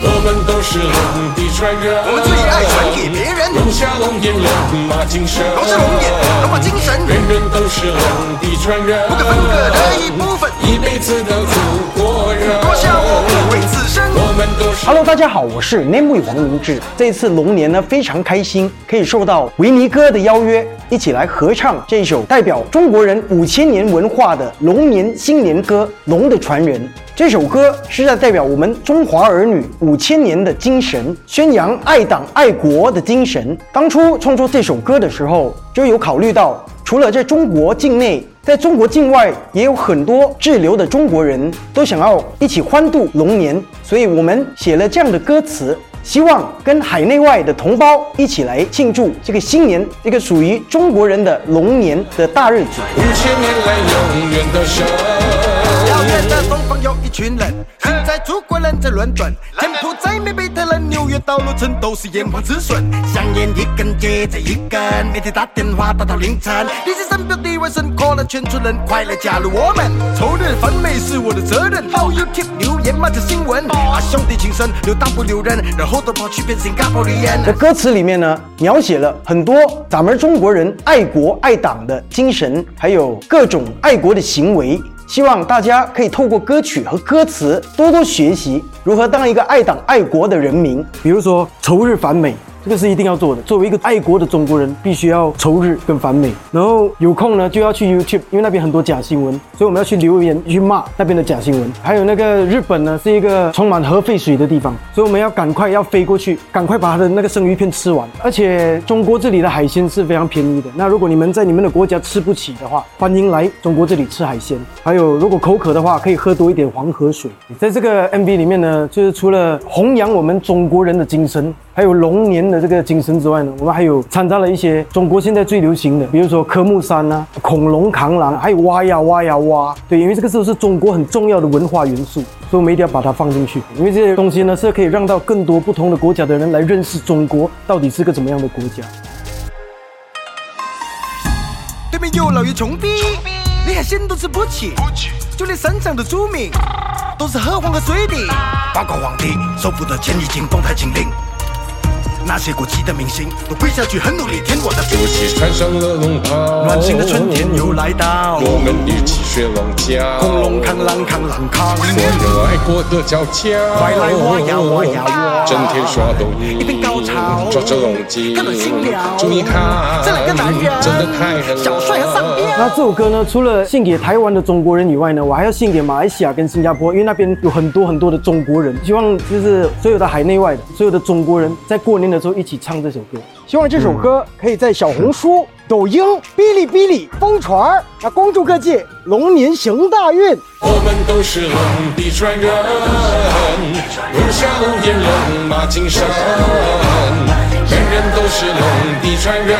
我们都是龙的传人，我们最爱传给别人。龙虾龙眼龙马精神，龙是龙眼，龙马精神，人人都是龙的传人，不可分割的一部分，Hello，大家好，我是 Name 王明志。这次龙年呢，非常开心，可以受到维尼哥的邀约，一起来合唱这首代表中国人五千年文化的龙年新年歌《龙的传人》。这首歌是在代表我们中华儿女五千年的精神，宣扬爱党爱国的精神。当初创作这首歌的时候，就有考虑到，除了在中国境内，在中国境外也有很多滞留的中国人都想要一起欢度龙年，所以我们写了这样的歌词，希望跟海内外的同胞一起来庆祝这个新年，这个属于中国人的龙年的大日子。五千年来永远的神。一群人，现在祖国人在伦敦，柬埔寨、美贝特人、纽约到洛城都是炎黄子孙，香烟一根接着一根，每天打电话打到凌晨。你是深表地位深，可能全村人快来加入我们。仇日反美是我的责任，How you keep 留言骂着新闻，把兄弟情深留当不留人，然后都跑去变新加坡人。在歌词里面呢，描写了很多咱们中国人爱国爱党的精神，还有各种爱国的行为。希望大家可以透过歌曲和歌词多多学习如何当一个爱党爱国的人民。比如说，仇日反美。这个是一定要做的。作为一个爱国的中国人，必须要仇日跟反美。然后有空呢，就要去 YouTube，因为那边很多假新闻，所以我们要去留言去骂那边的假新闻。还有那个日本呢，是一个充满核废水的地方，所以我们要赶快要飞过去，赶快把它的那个生鱼片吃完。而且中国这里的海鲜是非常便宜的。那如果你们在你们的国家吃不起的话，欢迎来中国这里吃海鲜。还有，如果口渴的话，可以喝多一点黄河水。在这个 MV 里面呢，就是除了弘扬我们中国人的精神。还有龙年的这个精神之外呢，我们还有掺杂了一些中国现在最流行的，比如说科目三啊、恐龙扛狼，还有挖呀挖呀挖。对，因为这个都是中国很重要的文化元素，所以我们一定要把它放进去。因为这些东西呢，是可以让到更多不同的国家的人来认识中国到底是个怎么样的国家。对面又老又穷逼，连海鲜都吃不起，就连山上的猪名都是喝黄河水的。八卦皇帝收复的钱已经动态清零。那些过气的明星都跪下去，很努力舔我的鼻。祖先穿上了龙袍，暖心的春天又来到。我们一起学龙叫，恐龙扛狼扛狼扛。所有爱国的娇俏，快来挖呀挖呀挖。整天耍抖音，一边高潮，抓着龙筋，看到心了。注意看，这两个男人真的太狠了。小帅和上边。那这首歌呢，除了献给台湾的中国人以外呢，我还要献给马来西亚跟新加坡，因为那边有很多很多的中国人。希望就是所有的海内外的所有的中国人在过年的时候一起唱这首歌。希望这首歌可以在小红书、抖音、哔哩哔哩疯传，那恭祝各界龙年行大运。我们都是龙的传人，龙虾龙眼龙马精神，人人都是龙的传人，